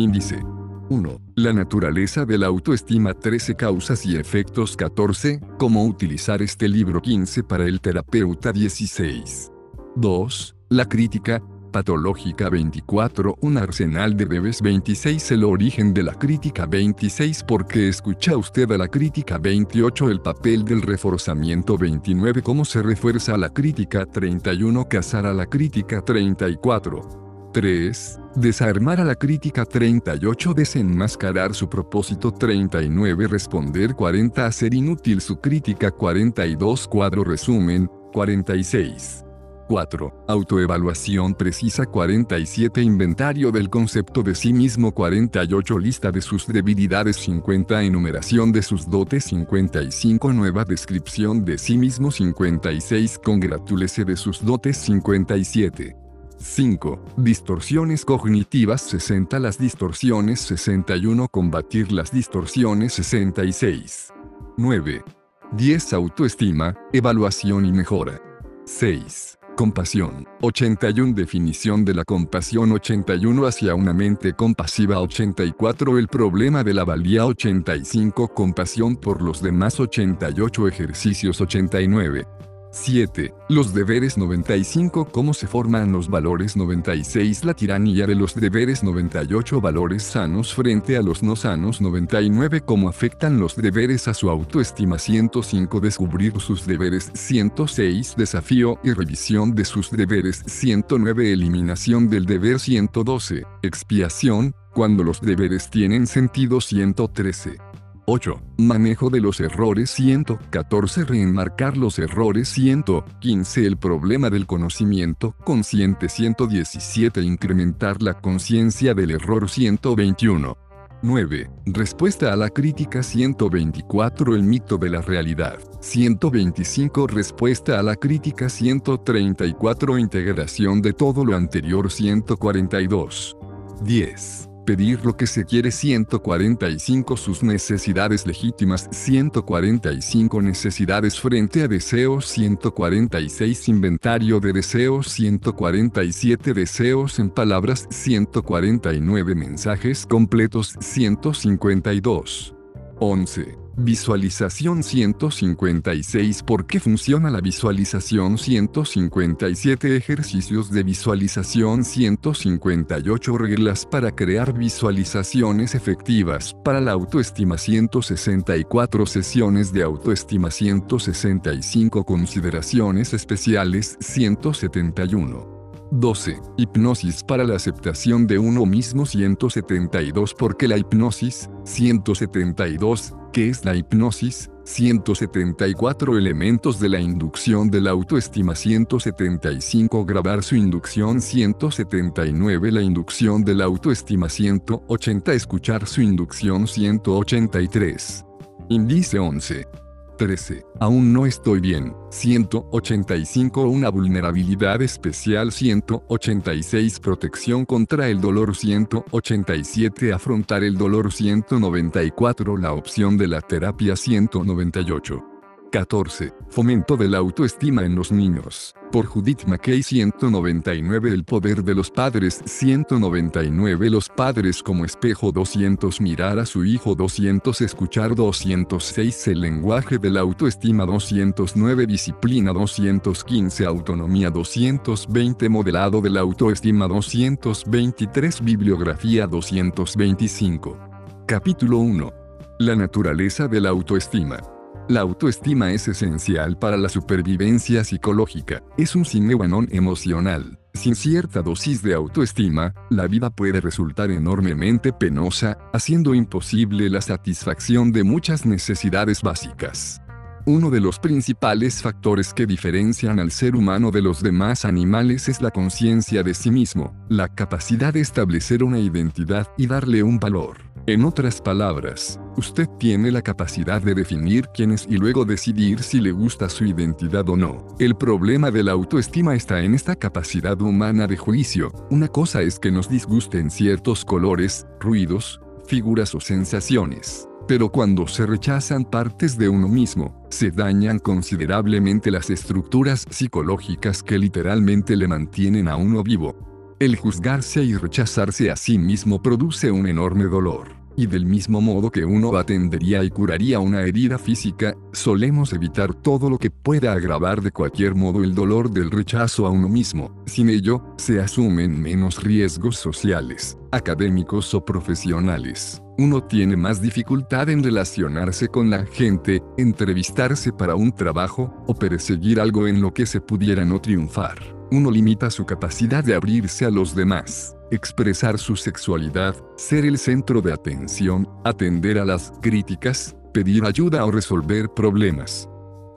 Índice 1. La naturaleza de la autoestima 13 causas y efectos 14. Cómo utilizar este libro 15 para el terapeuta 16. 2. La crítica patológica 24 Un arsenal de bebés 26 El origen de la crítica 26 Porque escucha usted a la crítica 28 El papel del reforzamiento 29 Cómo se refuerza la crítica 31 Cazar a la crítica 34 3. Desarmar a la crítica 38 Desenmascarar su propósito 39 Responder 40 Hacer inútil su crítica 42 Cuadro resumen 46 4. Autoevaluación precisa 47 Inventario del concepto de sí mismo 48 Lista de sus debilidades 50 Enumeración de sus dotes 55 Nueva descripción de sí mismo 56 Congratúlese de sus dotes 57 5. Distorsiones cognitivas 60 Las distorsiones 61 Combatir las distorsiones 66 9. 10 Autoestima, evaluación y mejora 6. Compasión. 81 Definición de la compasión 81 Hacia una mente compasiva 84 El problema de la valía 85 Compasión por los demás 88 Ejercicios 89 7. Los deberes 95 Cómo se forman los valores 96 La tiranía de los deberes 98 Valores sanos frente a los no sanos 99 Cómo afectan los deberes a su autoestima 105 Descubrir sus deberes. 106 Desafío y revisión de sus deberes. 109 Eliminación del deber. 112 Expiación, cuando los deberes tienen sentido. 113 8. Manejo de los errores 114. Reenmarcar los errores 115. El problema del conocimiento consciente 117. Incrementar la conciencia del error 121. 9. Respuesta a la crítica 124 El mito de la realidad 125 Respuesta a la crítica 134 Integración de todo lo anterior 142 10 pedir lo que se quiere 145 sus necesidades legítimas 145 necesidades frente a deseos 146 inventario de deseos 147 deseos en palabras 149 mensajes completos 152 11 Visualización 156 ¿Por qué funciona la visualización 157 Ejercicios de visualización 158 Reglas para crear visualizaciones efectivas. Para la autoestima 164 Sesiones de autoestima 165 Consideraciones especiales 171 12. Hipnosis para la aceptación de uno mismo. 172 Porque la hipnosis 172 ¿Qué es la hipnosis? 174 elementos de la inducción de la autoestima. 175 grabar su inducción. 179 la inducción de la autoestima. 180 escuchar su inducción. 183 índice 11 13. Aún no estoy bien. 185. Una vulnerabilidad especial. 186. Protección contra el dolor. 187. Afrontar el dolor. 194. La opción de la terapia. 198. 14. Fomento de la autoestima en los niños. Por Judith McKay 199 El poder de los padres 199 Los padres como espejo 200 Mirar a su hijo 200 Escuchar 206 El lenguaje de la autoestima 209 Disciplina 215 Autonomía 220 Modelado de la autoestima 223 Bibliografía 225 Capítulo 1 La naturaleza de la autoestima la autoestima es esencial para la supervivencia psicológica, es un cineguanón emocional. Sin cierta dosis de autoestima, la vida puede resultar enormemente penosa, haciendo imposible la satisfacción de muchas necesidades básicas. Uno de los principales factores que diferencian al ser humano de los demás animales es la conciencia de sí mismo, la capacidad de establecer una identidad y darle un valor. En otras palabras, usted tiene la capacidad de definir quién es y luego decidir si le gusta su identidad o no. El problema de la autoestima está en esta capacidad humana de juicio. Una cosa es que nos disgusten ciertos colores, ruidos, figuras o sensaciones. Pero cuando se rechazan partes de uno mismo, se dañan considerablemente las estructuras psicológicas que literalmente le mantienen a uno vivo. El juzgarse y rechazarse a sí mismo produce un enorme dolor. Y del mismo modo que uno atendería y curaría una herida física, solemos evitar todo lo que pueda agravar de cualquier modo el dolor del rechazo a uno mismo. Sin ello, se asumen menos riesgos sociales, académicos o profesionales. Uno tiene más dificultad en relacionarse con la gente, entrevistarse para un trabajo, o perseguir algo en lo que se pudiera no triunfar. Uno limita su capacidad de abrirse a los demás expresar su sexualidad, ser el centro de atención, atender a las críticas, pedir ayuda o resolver problemas.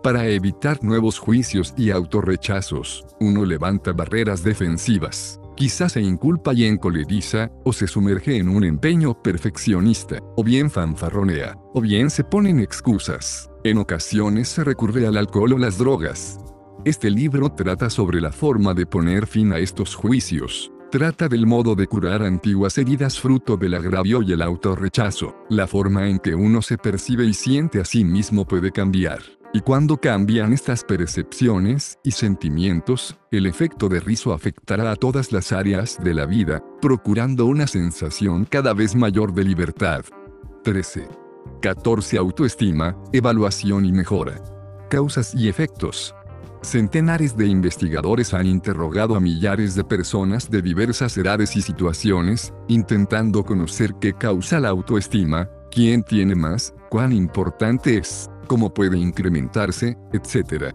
Para evitar nuevos juicios y autorrechazos, uno levanta barreras defensivas. Quizás se inculpa y encoleriza, o se sumerge en un empeño perfeccionista, o bien fanfarronea, o bien se ponen excusas. En ocasiones se recurre al alcohol o las drogas. Este libro trata sobre la forma de poner fin a estos juicios, Trata del modo de curar antiguas heridas fruto del agravio y el autorrechazo. La forma en que uno se percibe y siente a sí mismo puede cambiar. Y cuando cambian estas percepciones y sentimientos, el efecto de rizo afectará a todas las áreas de la vida, procurando una sensación cada vez mayor de libertad. 13. 14. Autoestima, evaluación y mejora. Causas y efectos. Centenares de investigadores han interrogado a millares de personas de diversas edades y situaciones, intentando conocer qué causa la autoestima, quién tiene más, cuán importante es, cómo puede incrementarse, etc.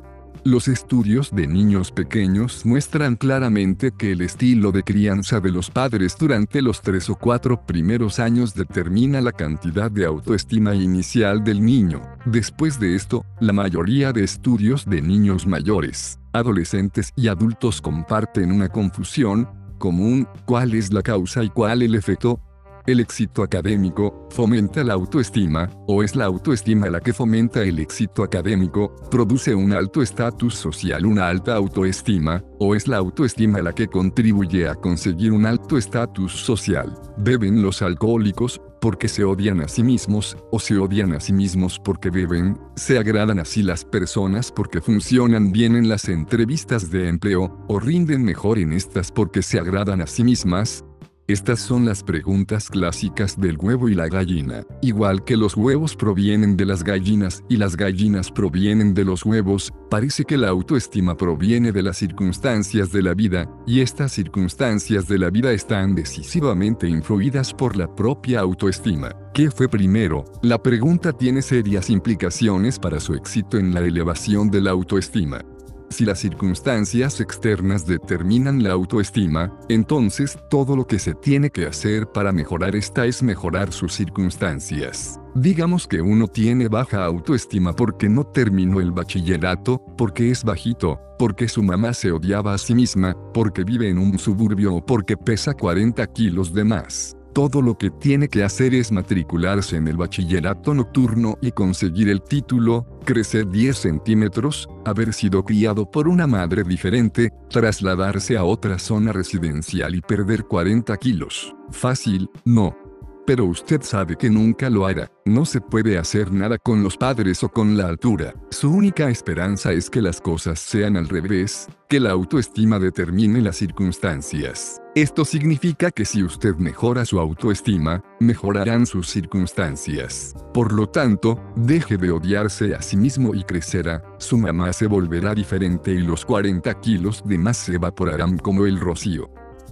Los estudios de niños pequeños muestran claramente que el estilo de crianza de los padres durante los tres o cuatro primeros años determina la cantidad de autoestima inicial del niño. Después de esto, la mayoría de estudios de niños mayores, adolescentes y adultos comparten una confusión común, cuál es la causa y cuál el efecto, el éxito académico fomenta la autoestima, o es la autoestima la que fomenta el éxito académico, produce un alto estatus social, una alta autoestima, o es la autoestima la que contribuye a conseguir un alto estatus social. Beben los alcohólicos porque se odian a sí mismos, o se odian a sí mismos porque beben, se agradan así las personas porque funcionan bien en las entrevistas de empleo, o rinden mejor en estas porque se agradan a sí mismas, estas son las preguntas clásicas del huevo y la gallina. Igual que los huevos provienen de las gallinas y las gallinas provienen de los huevos, parece que la autoestima proviene de las circunstancias de la vida, y estas circunstancias de la vida están decisivamente influidas por la propia autoestima. ¿Qué fue primero? La pregunta tiene serias implicaciones para su éxito en la elevación de la autoestima. Si las circunstancias externas determinan la autoestima, entonces todo lo que se tiene que hacer para mejorar esta es mejorar sus circunstancias. Digamos que uno tiene baja autoestima porque no terminó el bachillerato, porque es bajito, porque su mamá se odiaba a sí misma, porque vive en un suburbio o porque pesa 40 kilos de más todo lo que tiene que hacer es matricularse en el bachillerato nocturno y conseguir el título, crecer 10 centímetros, haber sido criado por una madre diferente, trasladarse a otra zona residencial y perder 40 kilos. Fácil, no pero usted sabe que nunca lo hará. No se puede hacer nada con los padres o con la altura. Su única esperanza es que las cosas sean al revés, que la autoestima determine las circunstancias. Esto significa que si usted mejora su autoestima, mejorarán sus circunstancias. Por lo tanto, deje de odiarse a sí mismo y crecerá, su mamá se volverá diferente y los 40 kilos de más se evaporarán como el rocío.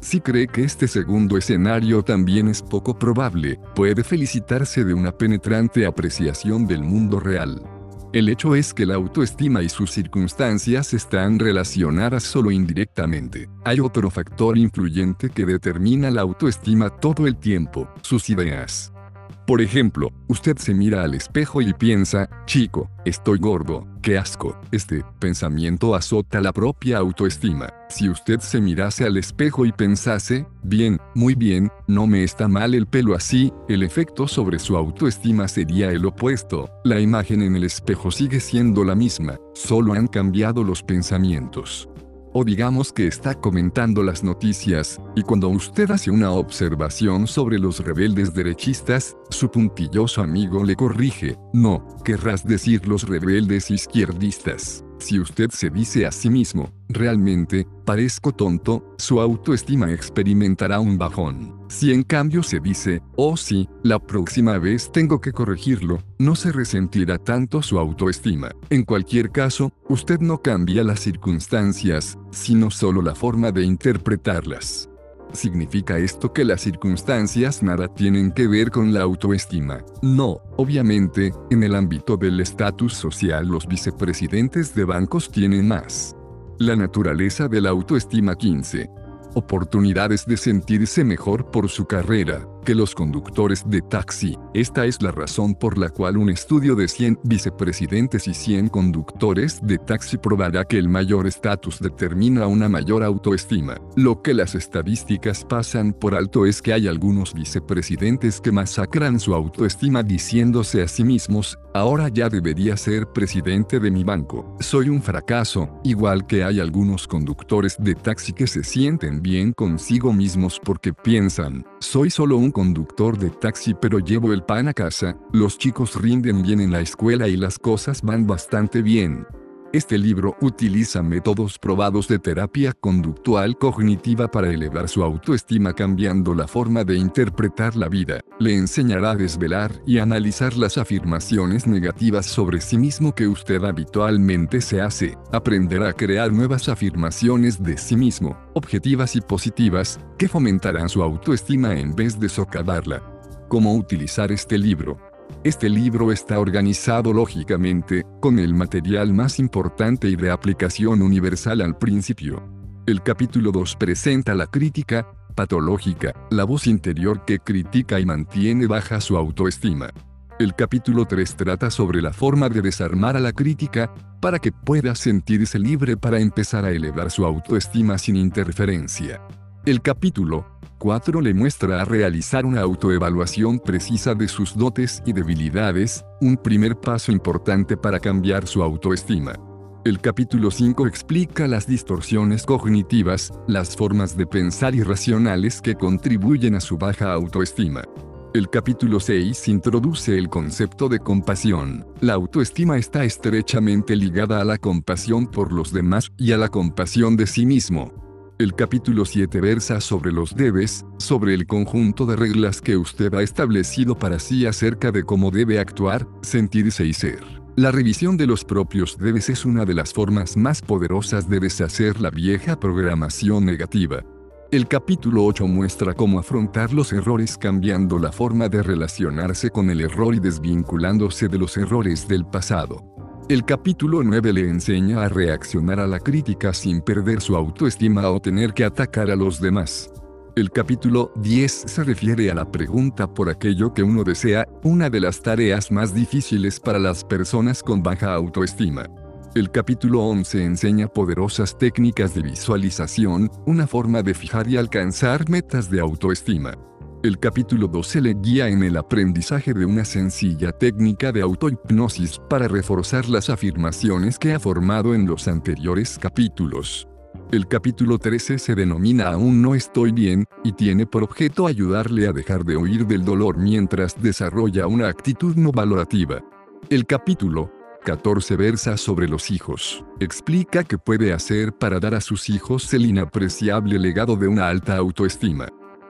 Si cree que este segundo escenario también es poco probable, puede felicitarse de una penetrante apreciación del mundo real. El hecho es que la autoestima y sus circunstancias están relacionadas solo indirectamente. Hay otro factor influyente que determina la autoestima todo el tiempo, sus ideas. Por ejemplo, usted se mira al espejo y piensa, chico, estoy gordo, qué asco. Este pensamiento azota la propia autoestima. Si usted se mirase al espejo y pensase, bien, muy bien, no me está mal el pelo así, el efecto sobre su autoestima sería el opuesto. La imagen en el espejo sigue siendo la misma, solo han cambiado los pensamientos o digamos que está comentando las noticias, y cuando usted hace una observación sobre los rebeldes derechistas, su puntilloso amigo le corrige, no, querrás decir los rebeldes izquierdistas. Si usted se dice a sí mismo, realmente, parezco tonto, su autoestima experimentará un bajón. Si en cambio se dice, oh sí, la próxima vez tengo que corregirlo, no se resentirá tanto su autoestima. En cualquier caso, usted no cambia las circunstancias, sino solo la forma de interpretarlas. ¿Significa esto que las circunstancias nada tienen que ver con la autoestima? No, obviamente, en el ámbito del estatus social los vicepresidentes de bancos tienen más. La naturaleza de la autoestima 15 oportunidades de sentirse mejor por su carrera, que los conductores de taxi. Esta es la razón por la cual un estudio de 100 vicepresidentes y 100 conductores de taxi probará que el mayor estatus determina una mayor autoestima. Lo que las estadísticas pasan por alto es que hay algunos vicepresidentes que masacran su autoestima diciéndose a sí mismos, ahora ya debería ser presidente de mi banco. Soy un fracaso, igual que hay algunos conductores de taxi que se sienten bien consigo mismos porque piensan, soy solo un conductor de taxi pero llevo el pan a casa, los chicos rinden bien en la escuela y las cosas van bastante bien. Este libro utiliza métodos probados de terapia conductual cognitiva para elevar su autoestima cambiando la forma de interpretar la vida. Le enseñará a desvelar y analizar las afirmaciones negativas sobre sí mismo que usted habitualmente se hace. Aprenderá a crear nuevas afirmaciones de sí mismo, objetivas y positivas, que fomentarán su autoestima en vez de socavarla. ¿Cómo utilizar este libro? Este libro está organizado lógicamente, con el material más importante y de aplicación universal al principio. El capítulo 2 presenta la crítica patológica, la voz interior que critica y mantiene baja su autoestima. El capítulo 3 trata sobre la forma de desarmar a la crítica, para que pueda sentirse libre para empezar a elevar su autoestima sin interferencia. El capítulo 4 le muestra a realizar una autoevaluación precisa de sus dotes y debilidades, un primer paso importante para cambiar su autoestima. El capítulo 5 explica las distorsiones cognitivas, las formas de pensar irracionales que contribuyen a su baja autoestima. El capítulo 6 introduce el concepto de compasión. La autoestima está estrechamente ligada a la compasión por los demás y a la compasión de sí mismo. El capítulo 7 versa sobre los debes, sobre el conjunto de reglas que usted ha establecido para sí acerca de cómo debe actuar, sentirse y ser. La revisión de los propios debes es una de las formas más poderosas de deshacer la vieja programación negativa. El capítulo 8 muestra cómo afrontar los errores cambiando la forma de relacionarse con el error y desvinculándose de los errores del pasado. El capítulo 9 le enseña a reaccionar a la crítica sin perder su autoestima o tener que atacar a los demás. El capítulo 10 se refiere a la pregunta por aquello que uno desea, una de las tareas más difíciles para las personas con baja autoestima. El capítulo 11 enseña poderosas técnicas de visualización, una forma de fijar y alcanzar metas de autoestima. El capítulo 12 le guía en el aprendizaje de una sencilla técnica de autohipnosis para reforzar las afirmaciones que ha formado en los anteriores capítulos. El capítulo 13 se denomina Aún no estoy bien, y tiene por objeto ayudarle a dejar de huir del dolor mientras desarrolla una actitud no valorativa. El capítulo 14 versa sobre los hijos. Explica qué puede hacer para dar a sus hijos el inapreciable legado de una alta autoestima.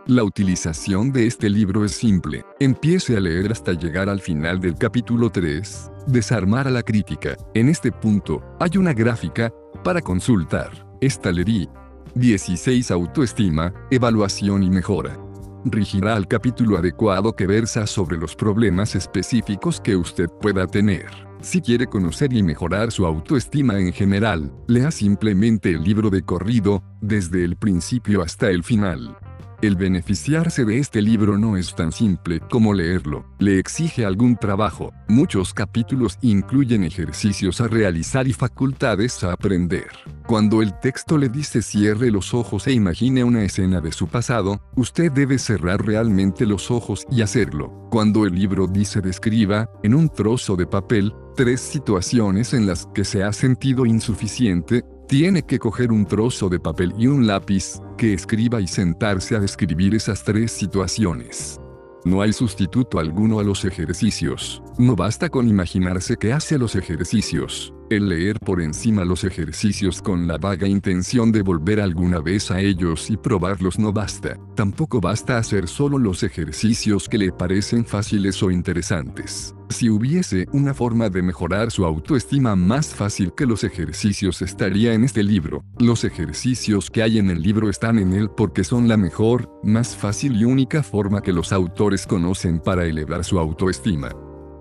La utilización de este libro es simple. Empiece a leer hasta llegar al final del capítulo 3, Desarmar a la crítica. En este punto, hay una gráfica para consultar. Esta le 16 Autoestima, evaluación y mejora. Rigirá al capítulo adecuado que versa sobre los problemas específicos que usted pueda tener. Si quiere conocer y mejorar su autoestima en general, lea simplemente el libro de corrido, desde el principio hasta el final. El beneficiarse de este libro no es tan simple como leerlo, le exige algún trabajo. Muchos capítulos incluyen ejercicios a realizar y facultades a aprender. Cuando el texto le dice cierre los ojos e imagine una escena de su pasado, usted debe cerrar realmente los ojos y hacerlo. Cuando el libro dice describa, en un trozo de papel, tres situaciones en las que se ha sentido insuficiente, tiene que coger un trozo de papel y un lápiz, que escriba y sentarse a describir esas tres situaciones. No hay sustituto alguno a los ejercicios. No basta con imaginarse que hace los ejercicios. El leer por encima los ejercicios con la vaga intención de volver alguna vez a ellos y probarlos no basta. Tampoco basta hacer solo los ejercicios que le parecen fáciles o interesantes. Si hubiese una forma de mejorar su autoestima más fácil que los ejercicios estaría en este libro. Los ejercicios que hay en el libro están en él porque son la mejor, más fácil y única forma que los autores conocen para elevar su autoestima.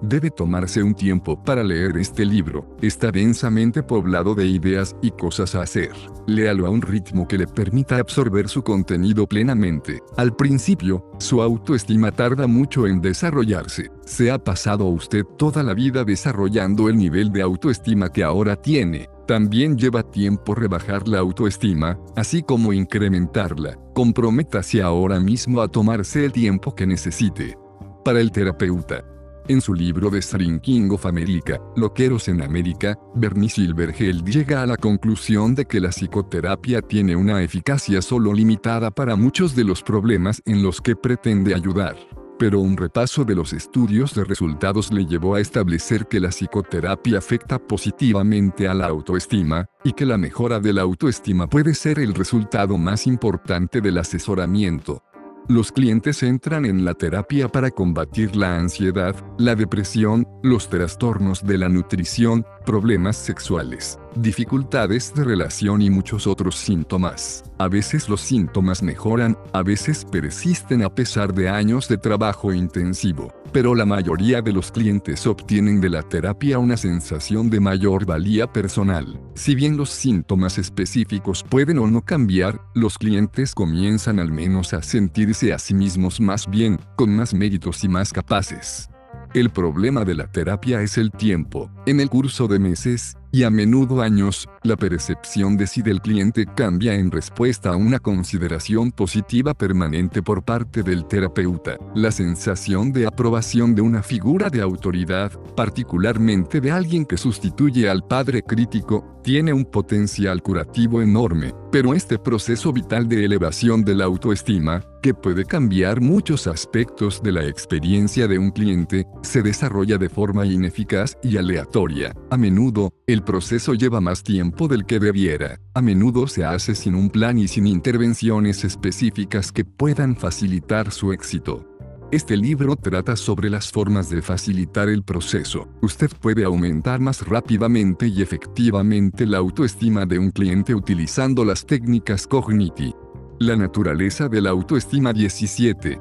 Debe tomarse un tiempo para leer este libro, está densamente poblado de ideas y cosas a hacer. Léalo a un ritmo que le permita absorber su contenido plenamente. Al principio, su autoestima tarda mucho en desarrollarse. Se ha pasado usted toda la vida desarrollando el nivel de autoestima que ahora tiene. También lleva tiempo rebajar la autoestima, así como incrementarla. Comprométase ahora mismo a tomarse el tiempo que necesite. Para el terapeuta, en su libro The Shrinking of America, Loqueros en América, Bernie Silverheld llega a la conclusión de que la psicoterapia tiene una eficacia solo limitada para muchos de los problemas en los que pretende ayudar. Pero un repaso de los estudios de resultados le llevó a establecer que la psicoterapia afecta positivamente a la autoestima, y que la mejora de la autoestima puede ser el resultado más importante del asesoramiento. Los clientes entran en la terapia para combatir la ansiedad, la depresión, los trastornos de la nutrición, problemas sexuales, dificultades de relación y muchos otros síntomas. A veces los síntomas mejoran, a veces persisten a pesar de años de trabajo intensivo, pero la mayoría de los clientes obtienen de la terapia una sensación de mayor valía personal. Si bien los síntomas específicos pueden o no cambiar, los clientes comienzan al menos a sentirse a sí mismos más bien, con más méritos y más capaces. El problema de la terapia es el tiempo. En el curso de meses, y a menudo años, la percepción de sí del cliente cambia en respuesta a una consideración positiva permanente por parte del terapeuta. La sensación de aprobación de una figura de autoridad, particularmente de alguien que sustituye al padre crítico, tiene un potencial curativo enorme, pero este proceso vital de elevación de la autoestima, que puede cambiar muchos aspectos de la experiencia de un cliente, se desarrolla de forma ineficaz y aleatoria. A menudo, el proceso lleva más tiempo del que debiera. A menudo se hace sin un plan y sin intervenciones específicas que puedan facilitar su éxito. Este libro trata sobre las formas de facilitar el proceso. Usted puede aumentar más rápidamente y efectivamente la autoestima de un cliente utilizando las técnicas Cogniti. La naturaleza de la autoestima 17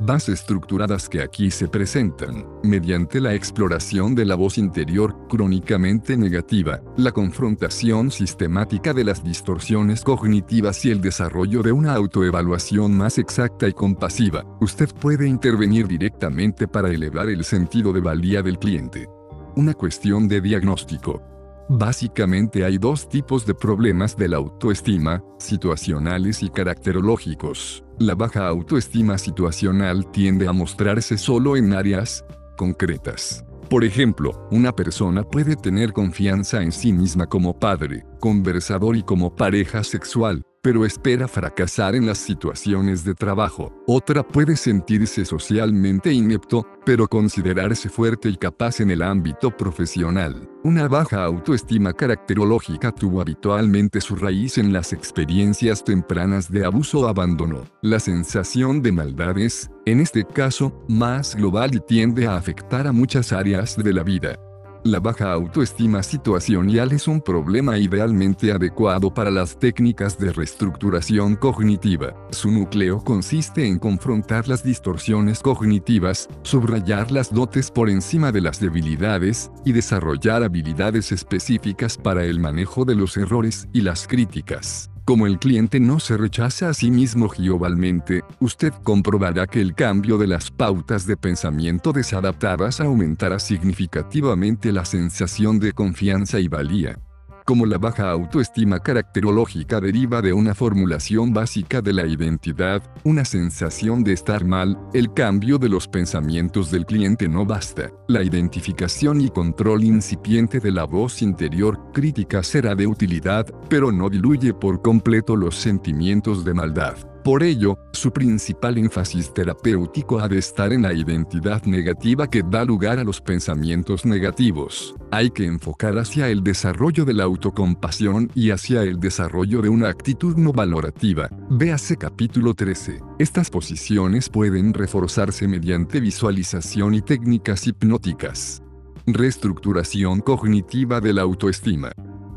más estructuradas que aquí se presentan, mediante la exploración de la voz interior crónicamente negativa, la confrontación sistemática de las distorsiones cognitivas y el desarrollo de una autoevaluación más exacta y compasiva, usted puede intervenir directamente para elevar el sentido de valía del cliente. Una cuestión de diagnóstico. Básicamente hay dos tipos de problemas de la autoestima, situacionales y caracterológicos. La baja autoestima situacional tiende a mostrarse solo en áreas concretas. Por ejemplo, una persona puede tener confianza en sí misma como padre, conversador y como pareja sexual, pero espera fracasar en las situaciones de trabajo. Otra puede sentirse socialmente inepto, pero considerarse fuerte y capaz en el ámbito profesional. Una baja autoestima caracterológica tuvo habitualmente su raíz en las experiencias tempranas de abuso o abandono. La sensación de maldad es, en este caso, más global y tiende a afectar a muchas áreas de la vida. La baja autoestima situacional es un problema idealmente adecuado para las técnicas de reestructuración cognitiva. Su núcleo consiste en confrontar las distorsiones cognitivas, subrayar las dotes por encima de las debilidades, y desarrollar habilidades específicas para el manejo de los errores y las críticas. Como el cliente no se rechaza a sí mismo globalmente, usted comprobará que el cambio de las pautas de pensamiento desadaptadas aumentará significativamente la sensación de confianza y valía como la baja autoestima caracterológica deriva de una formulación básica de la identidad, una sensación de estar mal, el cambio de los pensamientos del cliente no basta. La identificación y control incipiente de la voz interior crítica será de utilidad, pero no diluye por completo los sentimientos de maldad. Por ello, su principal énfasis terapéutico ha de estar en la identidad negativa que da lugar a los pensamientos negativos. Hay que enfocar hacia el desarrollo de la autocompasión y hacia el desarrollo de una actitud no valorativa. Véase capítulo 13. Estas posiciones pueden reforzarse mediante visualización y técnicas hipnóticas. Reestructuración cognitiva de la autoestima.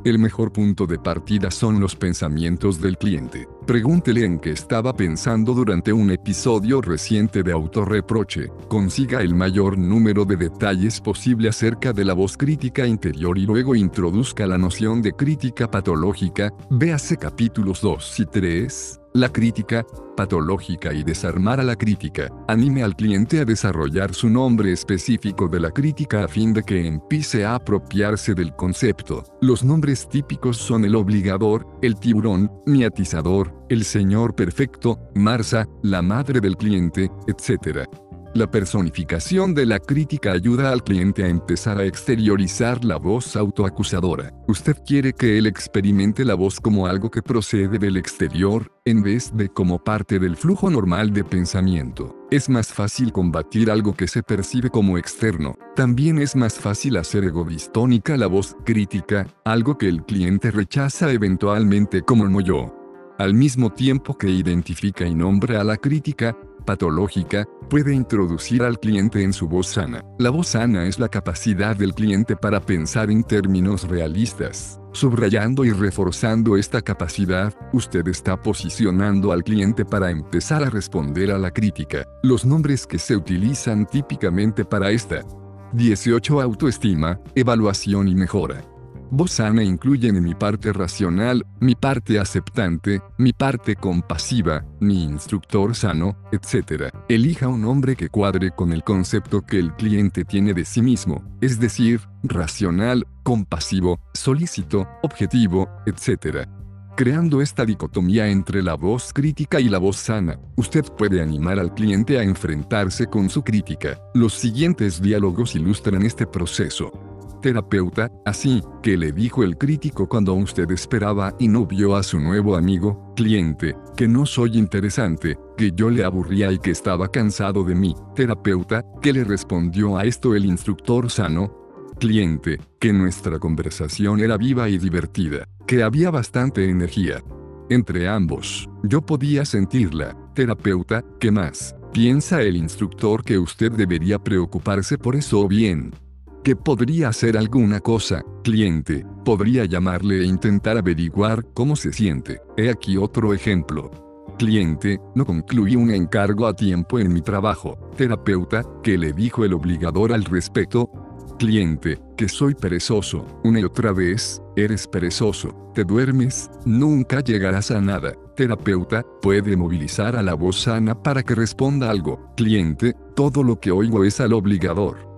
El mejor punto de partida son los pensamientos del cliente. Pregúntele en qué estaba pensando durante un episodio reciente de autorreproche. Consiga el mayor número de detalles posible acerca de la voz crítica interior y luego introduzca la noción de crítica patológica. Véase capítulos 2 y 3. La crítica, patológica y desarmar a la crítica. Anime al cliente a desarrollar su nombre específico de la crítica a fin de que empiece a apropiarse del concepto. Los nombres típicos son el obligador, el tiburón, miatizador, el señor perfecto, Marsa, la madre del cliente, etc. La personificación de la crítica ayuda al cliente a empezar a exteriorizar la voz autoacusadora. Usted quiere que él experimente la voz como algo que procede del exterior, en vez de como parte del flujo normal de pensamiento. Es más fácil combatir algo que se percibe como externo. También es más fácil hacer egodistónica la voz crítica, algo que el cliente rechaza eventualmente como no yo. Al mismo tiempo que identifica y nombra a la crítica, patológica, puede introducir al cliente en su voz sana. La voz sana es la capacidad del cliente para pensar en términos realistas. Subrayando y reforzando esta capacidad, usted está posicionando al cliente para empezar a responder a la crítica. Los nombres que se utilizan típicamente para esta 18 autoestima, evaluación y mejora. Voz sana incluyen mi parte racional, mi parte aceptante, mi parte compasiva, mi instructor sano, etc. Elija un nombre que cuadre con el concepto que el cliente tiene de sí mismo, es decir, racional, compasivo, solícito, objetivo, etc. Creando esta dicotomía entre la voz crítica y la voz sana, usted puede animar al cliente a enfrentarse con su crítica. Los siguientes diálogos ilustran este proceso terapeuta, así, que le dijo el crítico cuando usted esperaba y no vio a su nuevo amigo, cliente, que no soy interesante, que yo le aburría y que estaba cansado de mí, terapeuta, que le respondió a esto el instructor sano, cliente, que nuestra conversación era viva y divertida, que había bastante energía. Entre ambos, yo podía sentirla, terapeuta, ¿qué más? Piensa el instructor que usted debería preocuparse por eso bien, que podría hacer alguna cosa, cliente, podría llamarle e intentar averiguar cómo se siente. He aquí otro ejemplo. Cliente, no concluí un encargo a tiempo en mi trabajo. Terapeuta, que le dijo el obligador al respecto. Cliente, que soy perezoso. Una y otra vez, eres perezoso. Te duermes, nunca llegarás a nada. Terapeuta, puede movilizar a la voz sana para que responda algo. Cliente, todo lo que oigo es al obligador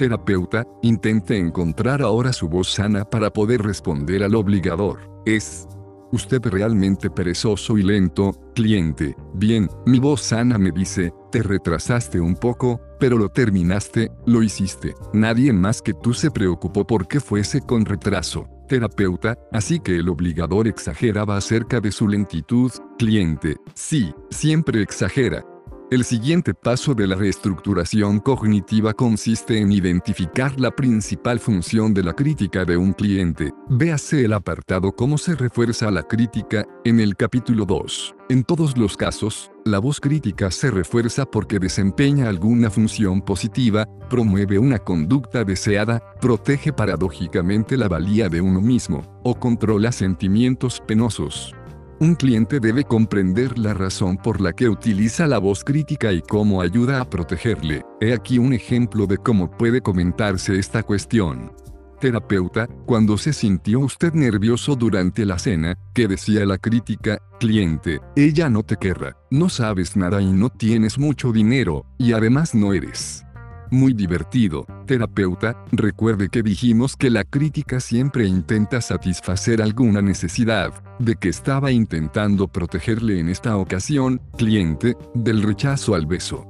terapeuta, intente encontrar ahora su voz sana para poder responder al obligador. Es usted realmente perezoso y lento, cliente. Bien, mi voz sana me dice, te retrasaste un poco, pero lo terminaste, lo hiciste. Nadie más que tú se preocupó por que fuese con retraso. Terapeuta, así que el obligador exageraba acerca de su lentitud, cliente. Sí, siempre exagera. El siguiente paso de la reestructuración cognitiva consiste en identificar la principal función de la crítica de un cliente. Véase el apartado Cómo se refuerza la crítica en el capítulo 2. En todos los casos, la voz crítica se refuerza porque desempeña alguna función positiva, promueve una conducta deseada, protege paradójicamente la valía de uno mismo, o controla sentimientos penosos. Un cliente debe comprender la razón por la que utiliza la voz crítica y cómo ayuda a protegerle. He aquí un ejemplo de cómo puede comentarse esta cuestión. Terapeuta, cuando se sintió usted nervioso durante la cena, ¿qué decía la crítica? Cliente, ella no te querrá, no sabes nada y no tienes mucho dinero, y además no eres muy divertido. Terapeuta, recuerde que dijimos que la crítica siempre intenta satisfacer alguna necesidad, de que estaba intentando protegerle en esta ocasión, cliente, del rechazo al beso.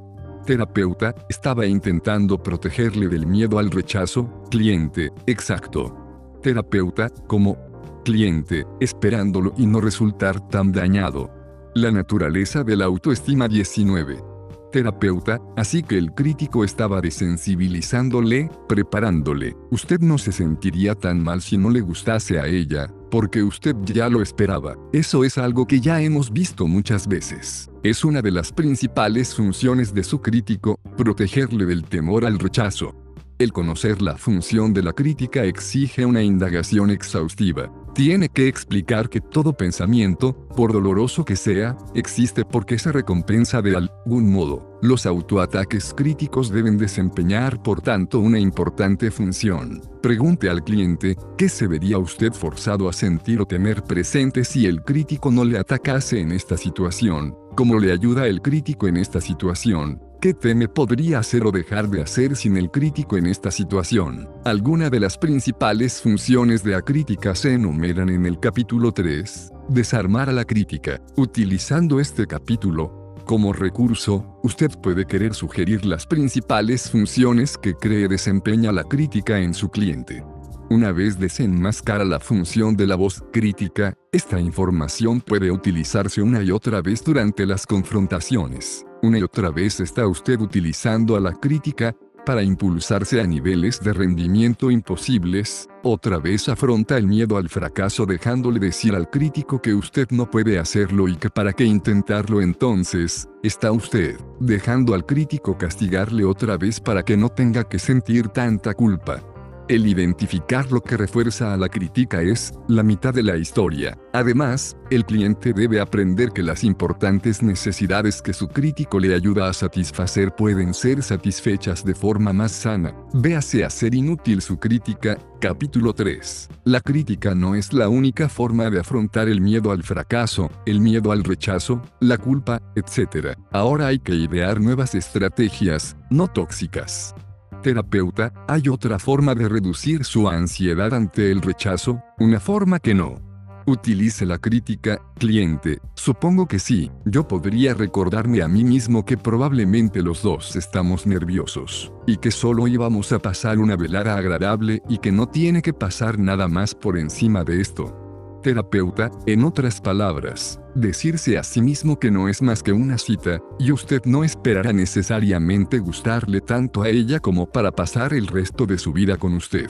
Terapeuta, estaba intentando protegerle del miedo al rechazo, cliente, exacto. Terapeuta, como cliente, esperándolo y no resultar tan dañado. La naturaleza de la autoestima 19 terapeuta, así que el crítico estaba desensibilizándole, preparándole. Usted no se sentiría tan mal si no le gustase a ella, porque usted ya lo esperaba. Eso es algo que ya hemos visto muchas veces. Es una de las principales funciones de su crítico, protegerle del temor al rechazo. El conocer la función de la crítica exige una indagación exhaustiva. Tiene que explicar que todo pensamiento, por doloroso que sea, existe porque se recompensa de algún modo. Los autoataques críticos deben desempeñar, por tanto, una importante función. Pregunte al cliente, ¿qué se vería usted forzado a sentir o temer presente si el crítico no le atacase en esta situación? ¿Cómo le ayuda el crítico en esta situación? ¿Qué teme podría hacer o dejar de hacer sin el crítico en esta situación? Algunas de las principales funciones de la crítica se enumeran en el capítulo 3. Desarmar a la crítica. Utilizando este capítulo, como recurso, usted puede querer sugerir las principales funciones que cree desempeña la crítica en su cliente. Una vez desenmascara la función de la voz crítica, esta información puede utilizarse una y otra vez durante las confrontaciones. Una y otra vez está usted utilizando a la crítica para impulsarse a niveles de rendimiento imposibles, otra vez afronta el miedo al fracaso dejándole decir al crítico que usted no puede hacerlo y que para qué intentarlo entonces, está usted dejando al crítico castigarle otra vez para que no tenga que sentir tanta culpa. El identificar lo que refuerza a la crítica es la mitad de la historia. Además, el cliente debe aprender que las importantes necesidades que su crítico le ayuda a satisfacer pueden ser satisfechas de forma más sana. Véase hacer inútil su crítica, capítulo 3. La crítica no es la única forma de afrontar el miedo al fracaso, el miedo al rechazo, la culpa, etc. Ahora hay que idear nuevas estrategias, no tóxicas terapeuta, ¿hay otra forma de reducir su ansiedad ante el rechazo? Una forma que no. Utilice la crítica, cliente, supongo que sí, yo podría recordarme a mí mismo que probablemente los dos estamos nerviosos, y que solo íbamos a pasar una velada agradable y que no tiene que pasar nada más por encima de esto. Terapeuta, en otras palabras, decirse a sí mismo que no es más que una cita, y usted no esperará necesariamente gustarle tanto a ella como para pasar el resto de su vida con usted.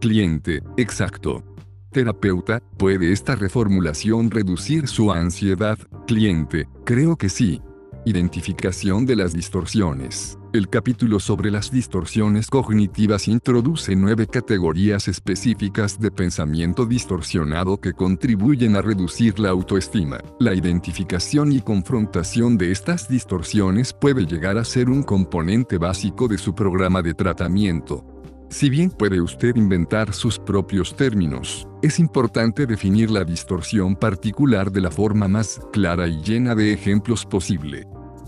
Cliente, exacto. Terapeuta, ¿puede esta reformulación reducir su ansiedad? Cliente, creo que sí. Identificación de las distorsiones. El capítulo sobre las distorsiones cognitivas introduce nueve categorías específicas de pensamiento distorsionado que contribuyen a reducir la autoestima. La identificación y confrontación de estas distorsiones puede llegar a ser un componente básico de su programa de tratamiento. Si bien puede usted inventar sus propios términos, es importante definir la distorsión particular de la forma más clara y llena de ejemplos posible.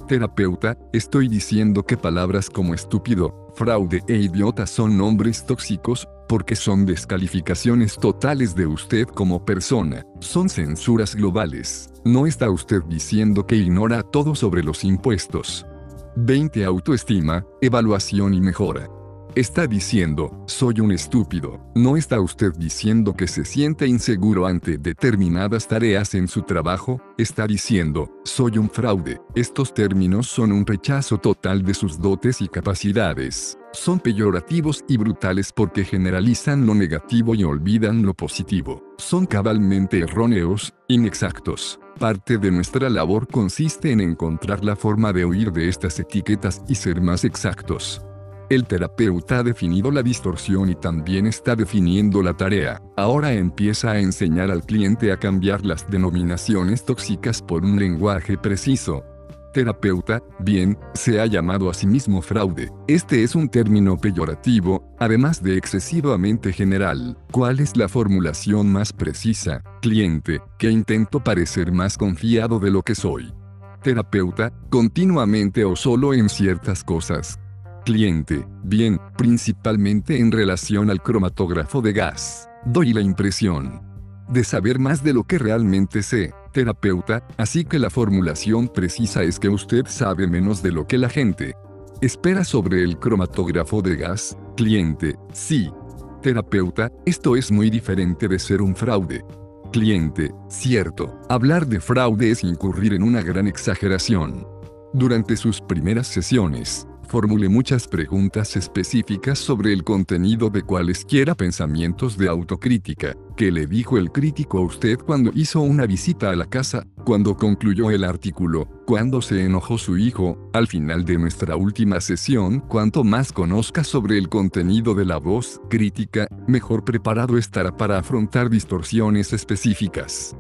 Terapeuta, estoy diciendo que palabras como estúpido, fraude e idiota son nombres tóxicos, porque son descalificaciones totales de usted como persona, son censuras globales. No está usted diciendo que ignora todo sobre los impuestos. 20 Autoestima, evaluación y mejora. Está diciendo, soy un estúpido. No está usted diciendo que se siente inseguro ante determinadas tareas en su trabajo. Está diciendo, soy un fraude. Estos términos son un rechazo total de sus dotes y capacidades. Son peyorativos y brutales porque generalizan lo negativo y olvidan lo positivo. Son cabalmente erróneos, inexactos. Parte de nuestra labor consiste en encontrar la forma de huir de estas etiquetas y ser más exactos. El terapeuta ha definido la distorsión y también está definiendo la tarea. Ahora empieza a enseñar al cliente a cambiar las denominaciones tóxicas por un lenguaje preciso. Terapeuta, bien, se ha llamado a sí mismo fraude. Este es un término peyorativo, además de excesivamente general. ¿Cuál es la formulación más precisa? Cliente, que intento parecer más confiado de lo que soy. Terapeuta, continuamente o solo en ciertas cosas cliente, bien, principalmente en relación al cromatógrafo de gas. Doy la impresión de saber más de lo que realmente sé, terapeuta, así que la formulación precisa es que usted sabe menos de lo que la gente espera sobre el cromatógrafo de gas, cliente, sí. Terapeuta, esto es muy diferente de ser un fraude. Cliente, cierto, hablar de fraude es incurrir en una gran exageración. Durante sus primeras sesiones, formule muchas preguntas específicas sobre el contenido de cualesquiera pensamientos de autocrítica, que le dijo el crítico a usted cuando hizo una visita a la casa, cuando concluyó el artículo, cuando se enojó su hijo, al final de nuestra última sesión, cuanto más conozca sobre el contenido de la voz crítica, mejor preparado estará para afrontar distorsiones específicas.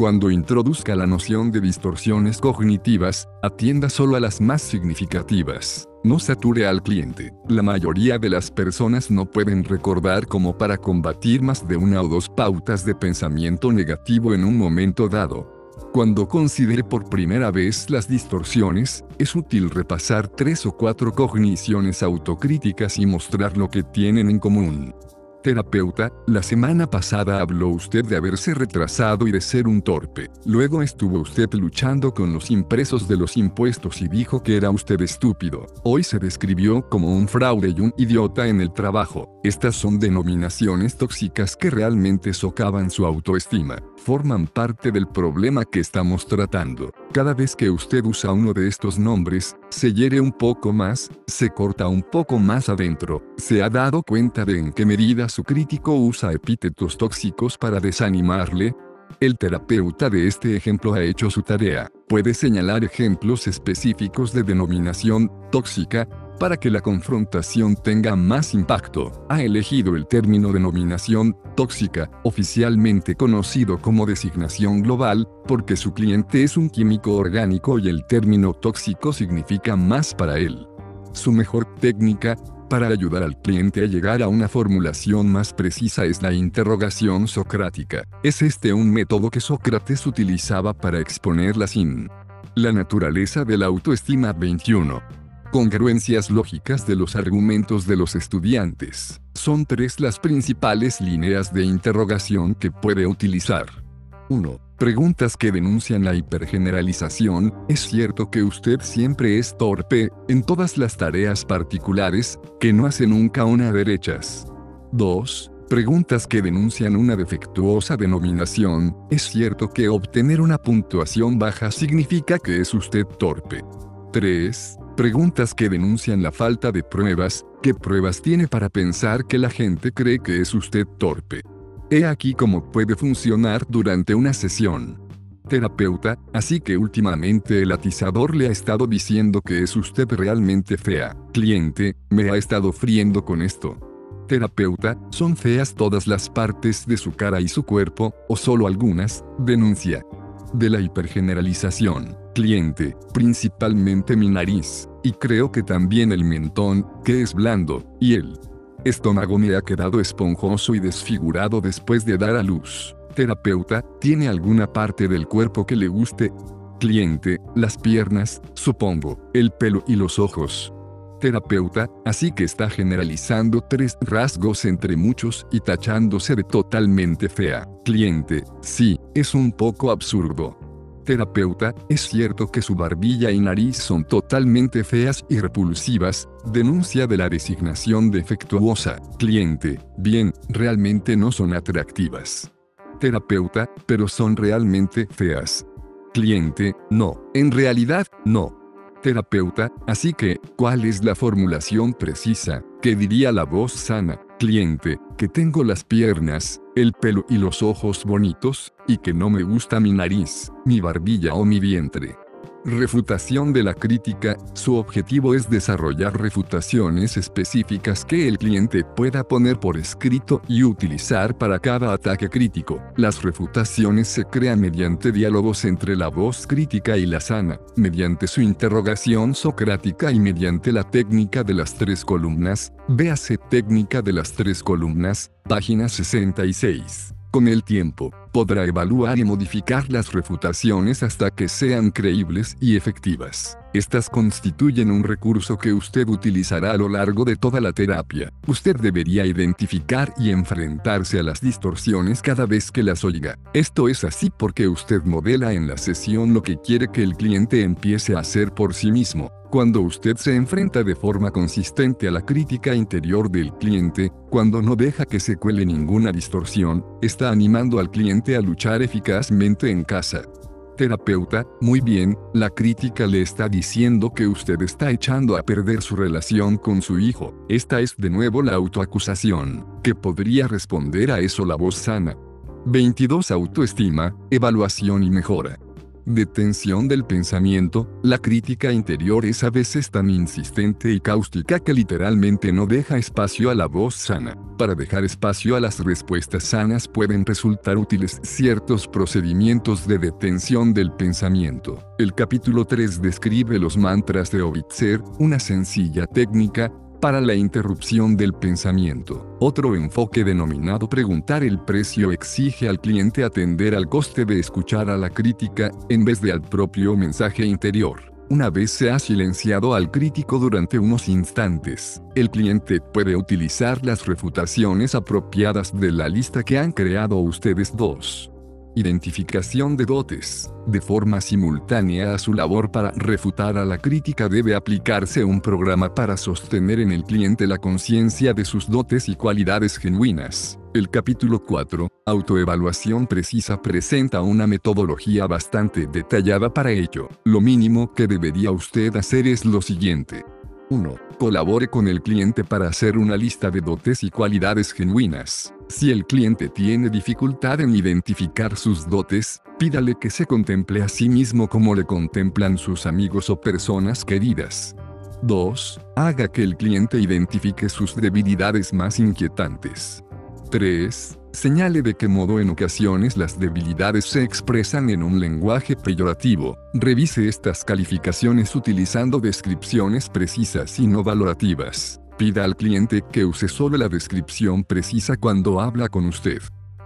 Cuando introduzca la noción de distorsiones cognitivas, atienda solo a las más significativas. No sature al cliente. La mayoría de las personas no pueden recordar como para combatir más de una o dos pautas de pensamiento negativo en un momento dado. Cuando considere por primera vez las distorsiones, es útil repasar tres o cuatro cogniciones autocríticas y mostrar lo que tienen en común. Terapeuta, la semana pasada habló usted de haberse retrasado y de ser un torpe. Luego estuvo usted luchando con los impresos de los impuestos y dijo que era usted estúpido. Hoy se describió como un fraude y un idiota en el trabajo. Estas son denominaciones tóxicas que realmente socavan su autoestima. Forman parte del problema que estamos tratando. Cada vez que usted usa uno de estos nombres, se hiere un poco más, se corta un poco más adentro. ¿Se ha dado cuenta de en qué medida su crítico usa epítetos tóxicos para desanimarle? El terapeuta de este ejemplo ha hecho su tarea. Puede señalar ejemplos específicos de denominación tóxica, para que la confrontación tenga más impacto, ha elegido el término denominación tóxica, oficialmente conocido como designación global, porque su cliente es un químico orgánico y el término tóxico significa más para él. Su mejor técnica, para ayudar al cliente a llegar a una formulación más precisa es la interrogación socrática. Es este un método que Sócrates utilizaba para exponer la sin. La naturaleza de la autoestima 21. Congruencias lógicas de los argumentos de los estudiantes. Son tres las principales líneas de interrogación que puede utilizar. 1. Preguntas que denuncian la hipergeneralización. ¿Es cierto que usted siempre es torpe, en todas las tareas particulares, que no hace nunca una derechas? 2. Preguntas que denuncian una defectuosa denominación. ¿Es cierto que obtener una puntuación baja significa que es usted torpe? 3. Preguntas que denuncian la falta de pruebas, ¿qué pruebas tiene para pensar que la gente cree que es usted torpe? He aquí cómo puede funcionar durante una sesión. Terapeuta, así que últimamente el atizador le ha estado diciendo que es usted realmente fea. Cliente, me ha estado friendo con esto. Terapeuta, ¿son feas todas las partes de su cara y su cuerpo, o solo algunas? Denuncia. De la hipergeneralización. Cliente, principalmente mi nariz. Y creo que también el mentón, que es blando, y el estómago me ha quedado esponjoso y desfigurado después de dar a luz. Terapeuta, ¿tiene alguna parte del cuerpo que le guste? Cliente, las piernas, supongo, el pelo y los ojos. Terapeuta, así que está generalizando tres rasgos entre muchos y tachándose de totalmente fea. Cliente, sí, es un poco absurdo. Terapeuta, es cierto que su barbilla y nariz son totalmente feas y repulsivas, denuncia de la designación defectuosa. Cliente, bien, realmente no son atractivas. Terapeuta, pero son realmente feas. Cliente, no, en realidad, no. Terapeuta, así que, ¿cuál es la formulación precisa? ¿Qué diría la voz sana? Cliente, que tengo las piernas, el pelo y los ojos bonitos, y que no me gusta mi nariz, mi barbilla o mi vientre. Refutación de la crítica, su objetivo es desarrollar refutaciones específicas que el cliente pueda poner por escrito y utilizar para cada ataque crítico. Las refutaciones se crean mediante diálogos entre la voz crítica y la sana, mediante su interrogación socrática y mediante la técnica de las tres columnas, véase técnica de las tres columnas, página 66. Con el tiempo, podrá evaluar y modificar las refutaciones hasta que sean creíbles y efectivas. Estas constituyen un recurso que usted utilizará a lo largo de toda la terapia. Usted debería identificar y enfrentarse a las distorsiones cada vez que las oiga. Esto es así porque usted modela en la sesión lo que quiere que el cliente empiece a hacer por sí mismo. Cuando usted se enfrenta de forma consistente a la crítica interior del cliente, cuando no deja que se cuele ninguna distorsión, está animando al cliente a luchar eficazmente en casa. Terapeuta, muy bien, la crítica le está diciendo que usted está echando a perder su relación con su hijo. Esta es de nuevo la autoacusación, que podría responder a eso la voz sana. 22. Autoestima, evaluación y mejora. Detención del pensamiento, la crítica interior es a veces tan insistente y cáustica que literalmente no deja espacio a la voz sana. Para dejar espacio a las respuestas sanas pueden resultar útiles ciertos procedimientos de detención del pensamiento. El capítulo 3 describe los mantras de Ovitzer, una sencilla técnica, para la interrupción del pensamiento. Otro enfoque denominado preguntar el precio exige al cliente atender al coste de escuchar a la crítica, en vez de al propio mensaje interior. Una vez se ha silenciado al crítico durante unos instantes, el cliente puede utilizar las refutaciones apropiadas de la lista que han creado ustedes dos. Identificación de dotes. De forma simultánea a su labor para refutar a la crítica debe aplicarse un programa para sostener en el cliente la conciencia de sus dotes y cualidades genuinas. El capítulo 4, Autoevaluación Precisa presenta una metodología bastante detallada para ello. Lo mínimo que debería usted hacer es lo siguiente. 1. Colabore con el cliente para hacer una lista de dotes y cualidades genuinas. Si el cliente tiene dificultad en identificar sus dotes, pídale que se contemple a sí mismo como le contemplan sus amigos o personas queridas. 2. Haga que el cliente identifique sus debilidades más inquietantes. 3. Señale de qué modo en ocasiones las debilidades se expresan en un lenguaje peyorativo. Revise estas calificaciones utilizando descripciones precisas y no valorativas. Pida al cliente que use solo la descripción precisa cuando habla con usted.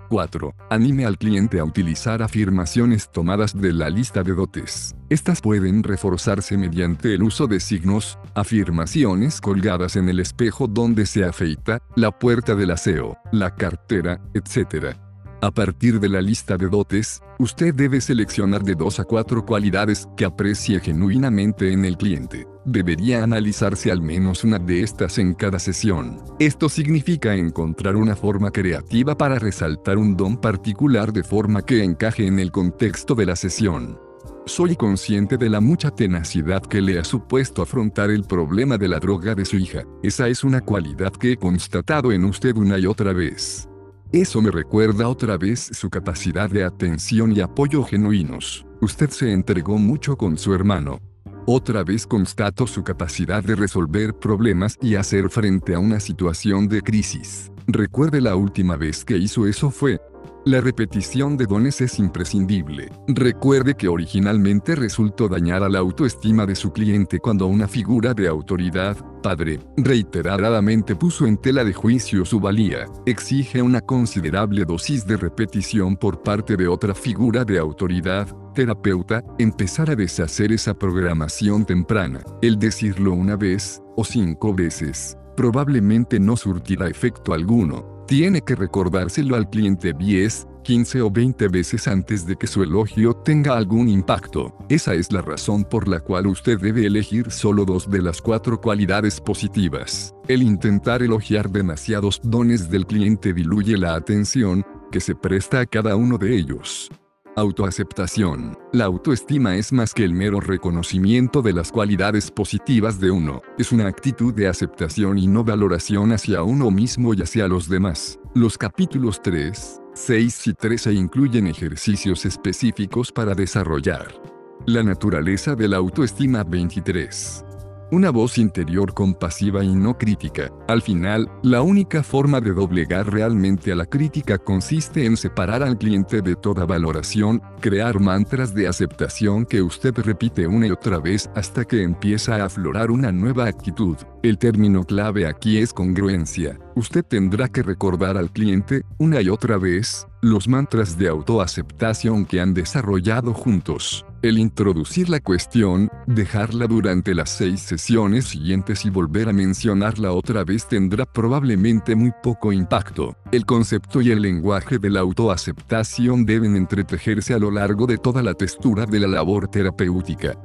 4. Anime al cliente a utilizar afirmaciones tomadas de la lista de dotes. Estas pueden reforzarse mediante el uso de signos, afirmaciones colgadas en el espejo donde se afeita, la puerta del aseo, la cartera, etc. A partir de la lista de dotes, usted debe seleccionar de dos a cuatro cualidades que aprecie genuinamente en el cliente. Debería analizarse al menos una de estas en cada sesión. Esto significa encontrar una forma creativa para resaltar un don particular de forma que encaje en el contexto de la sesión. Soy consciente de la mucha tenacidad que le ha supuesto afrontar el problema de la droga de su hija. Esa es una cualidad que he constatado en usted una y otra vez. Eso me recuerda otra vez su capacidad de atención y apoyo genuinos. Usted se entregó mucho con su hermano. Otra vez constato su capacidad de resolver problemas y hacer frente a una situación de crisis. Recuerde la última vez que hizo eso fue, la repetición de dones es imprescindible. Recuerde que originalmente resultó dañar a la autoestima de su cliente cuando una figura de autoridad, padre, reiteradamente puso en tela de juicio su valía. Exige una considerable dosis de repetición por parte de otra figura de autoridad, terapeuta, empezar a deshacer esa programación temprana. El decirlo una vez, o cinco veces, probablemente no surtirá efecto alguno tiene que recordárselo al cliente 10, 15 o 20 veces antes de que su elogio tenga algún impacto. Esa es la razón por la cual usted debe elegir solo dos de las cuatro cualidades positivas. El intentar elogiar demasiados dones del cliente diluye la atención que se presta a cada uno de ellos. Autoaceptación. La autoestima es más que el mero reconocimiento de las cualidades positivas de uno. Es una actitud de aceptación y no valoración hacia uno mismo y hacia los demás. Los capítulos 3, 6 y 13 incluyen ejercicios específicos para desarrollar. La naturaleza de la autoestima 23. Una voz interior compasiva y no crítica. Al final, la única forma de doblegar realmente a la crítica consiste en separar al cliente de toda valoración, crear mantras de aceptación que usted repite una y otra vez hasta que empieza a aflorar una nueva actitud. El término clave aquí es congruencia. Usted tendrá que recordar al cliente, una y otra vez, los mantras de autoaceptación que han desarrollado juntos. El introducir la cuestión, dejarla durante las seis sesiones siguientes y volver a mencionarla otra vez tendrá probablemente muy poco impacto. El concepto y el lenguaje de la autoaceptación deben entretejerse a lo largo de toda la textura de la labor terapéutica.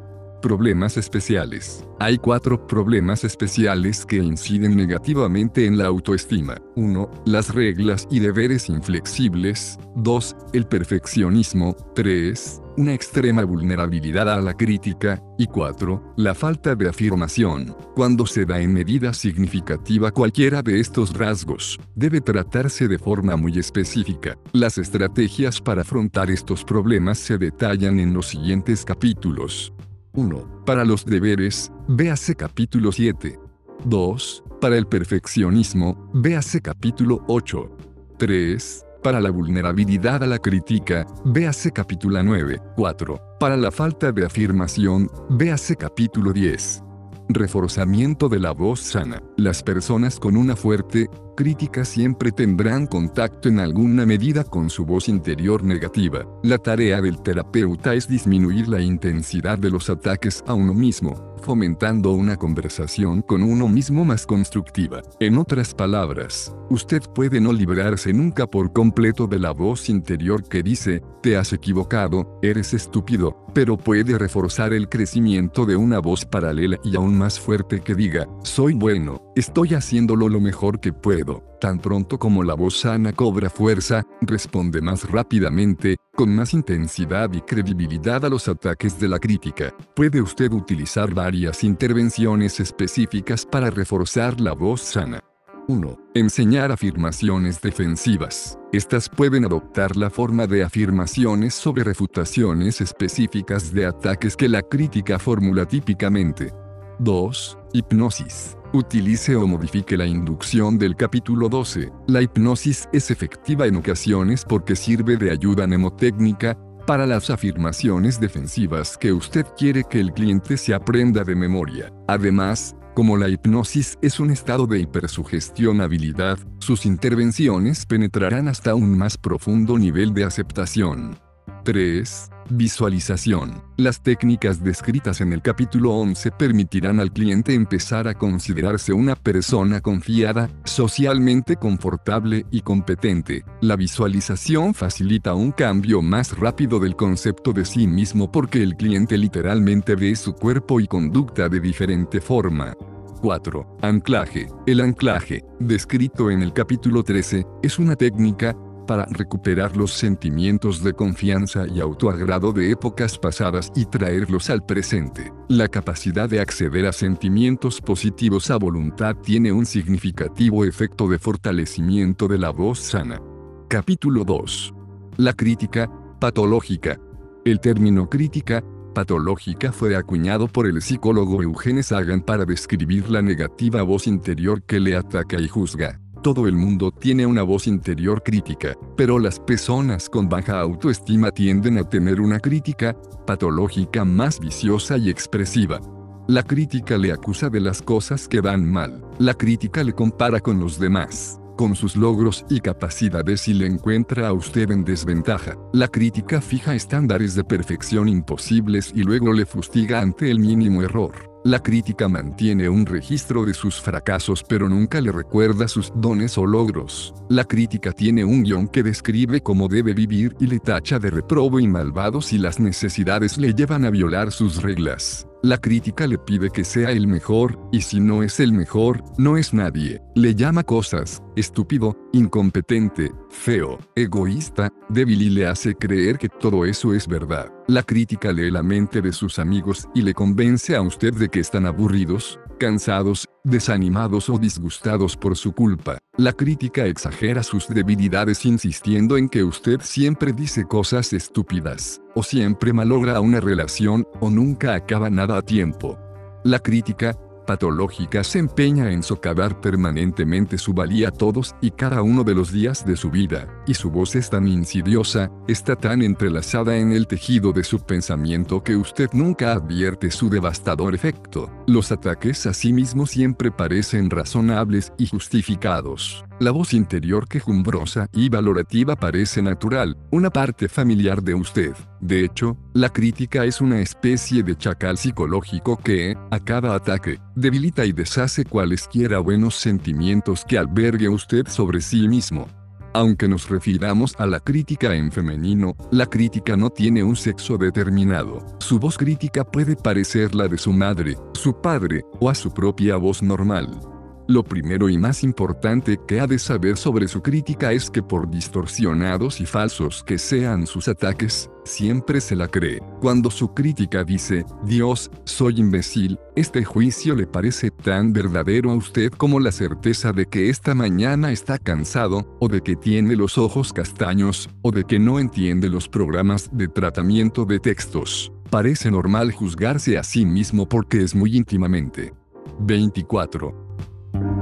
Problemas especiales. Hay cuatro problemas especiales que inciden negativamente en la autoestima. 1. Las reglas y deberes inflexibles. 2. El perfeccionismo. 3. Una extrema vulnerabilidad a la crítica. Y 4. La falta de afirmación. Cuando se da en medida significativa cualquiera de estos rasgos, debe tratarse de forma muy específica. Las estrategias para afrontar estos problemas se detallan en los siguientes capítulos. 1. Para los deberes, véase capítulo 7. 2. Para el perfeccionismo, véase capítulo 8. 3. Para la vulnerabilidad a la crítica, véase capítulo 9. 4. Para la falta de afirmación, véase capítulo 10. Reforzamiento de la voz sana. Las personas con una fuerte crítica siempre tendrán contacto en alguna medida con su voz interior negativa. La tarea del terapeuta es disminuir la intensidad de los ataques a uno mismo, fomentando una conversación con uno mismo más constructiva. En otras palabras, usted puede no librarse nunca por completo de la voz interior que dice, te has equivocado, eres estúpido, pero puede reforzar el crecimiento de una voz paralela y aún más fuerte que diga, soy bueno, estoy haciéndolo lo mejor que puedo. Tan pronto como la voz sana cobra fuerza, responde más rápidamente, con más intensidad y credibilidad a los ataques de la crítica. Puede usted utilizar varias intervenciones específicas para reforzar la voz sana. 1. Enseñar afirmaciones defensivas. Estas pueden adoptar la forma de afirmaciones sobre refutaciones específicas de ataques que la crítica formula típicamente. 2. Hipnosis. Utilice o modifique la inducción del capítulo 12. La hipnosis es efectiva en ocasiones porque sirve de ayuda mnemotécnica para las afirmaciones defensivas que usted quiere que el cliente se aprenda de memoria. Además, como la hipnosis es un estado de hipersugestionabilidad, sus intervenciones penetrarán hasta un más profundo nivel de aceptación. 3. Visualización. Las técnicas descritas en el capítulo 11 permitirán al cliente empezar a considerarse una persona confiada, socialmente confortable y competente. La visualización facilita un cambio más rápido del concepto de sí mismo porque el cliente literalmente ve su cuerpo y conducta de diferente forma. 4. Anclaje. El anclaje, descrito en el capítulo 13, es una técnica para recuperar los sentimientos de confianza y autoagrado de épocas pasadas y traerlos al presente. La capacidad de acceder a sentimientos positivos a voluntad tiene un significativo efecto de fortalecimiento de la voz sana. Capítulo 2. La crítica patológica. El término crítica patológica fue acuñado por el psicólogo Eugene Sagan para describir la negativa voz interior que le ataca y juzga. Todo el mundo tiene una voz interior crítica, pero las personas con baja autoestima tienden a tener una crítica patológica más viciosa y expresiva. La crítica le acusa de las cosas que van mal. La crítica le compara con los demás, con sus logros y capacidades y le encuentra a usted en desventaja. La crítica fija estándares de perfección imposibles y luego le fustiga ante el mínimo error. La crítica mantiene un registro de sus fracasos pero nunca le recuerda sus dones o logros. La crítica tiene un guion que describe cómo debe vivir y le tacha de reprobo y malvado si las necesidades le llevan a violar sus reglas. La crítica le pide que sea el mejor, y si no es el mejor, no es nadie. Le llama cosas, estúpido, incompetente, feo, egoísta, débil y le hace creer que todo eso es verdad. La crítica lee la mente de sus amigos y le convence a usted de que están aburridos, cansados, desanimados o disgustados por su culpa. La crítica exagera sus debilidades insistiendo en que usted siempre dice cosas estúpidas, o siempre malogra una relación, o nunca acaba nada a tiempo. La crítica, patológica se empeña en socavar permanentemente su valía todos y cada uno de los días de su vida, y su voz es tan insidiosa, está tan entrelazada en el tejido de su pensamiento que usted nunca advierte su devastador efecto. Los ataques a sí mismo siempre parecen razonables y justificados. La voz interior quejumbrosa y valorativa parece natural, una parte familiar de usted. De hecho, la crítica es una especie de chacal psicológico que, a cada ataque, debilita y deshace cualesquiera buenos sentimientos que albergue usted sobre sí mismo. Aunque nos refiramos a la crítica en femenino, la crítica no tiene un sexo determinado. Su voz crítica puede parecer la de su madre, su padre, o a su propia voz normal. Lo primero y más importante que ha de saber sobre su crítica es que por distorsionados y falsos que sean sus ataques, siempre se la cree. Cuando su crítica dice, Dios, soy imbécil, este juicio le parece tan verdadero a usted como la certeza de que esta mañana está cansado, o de que tiene los ojos castaños, o de que no entiende los programas de tratamiento de textos. Parece normal juzgarse a sí mismo porque es muy íntimamente. 24. thank you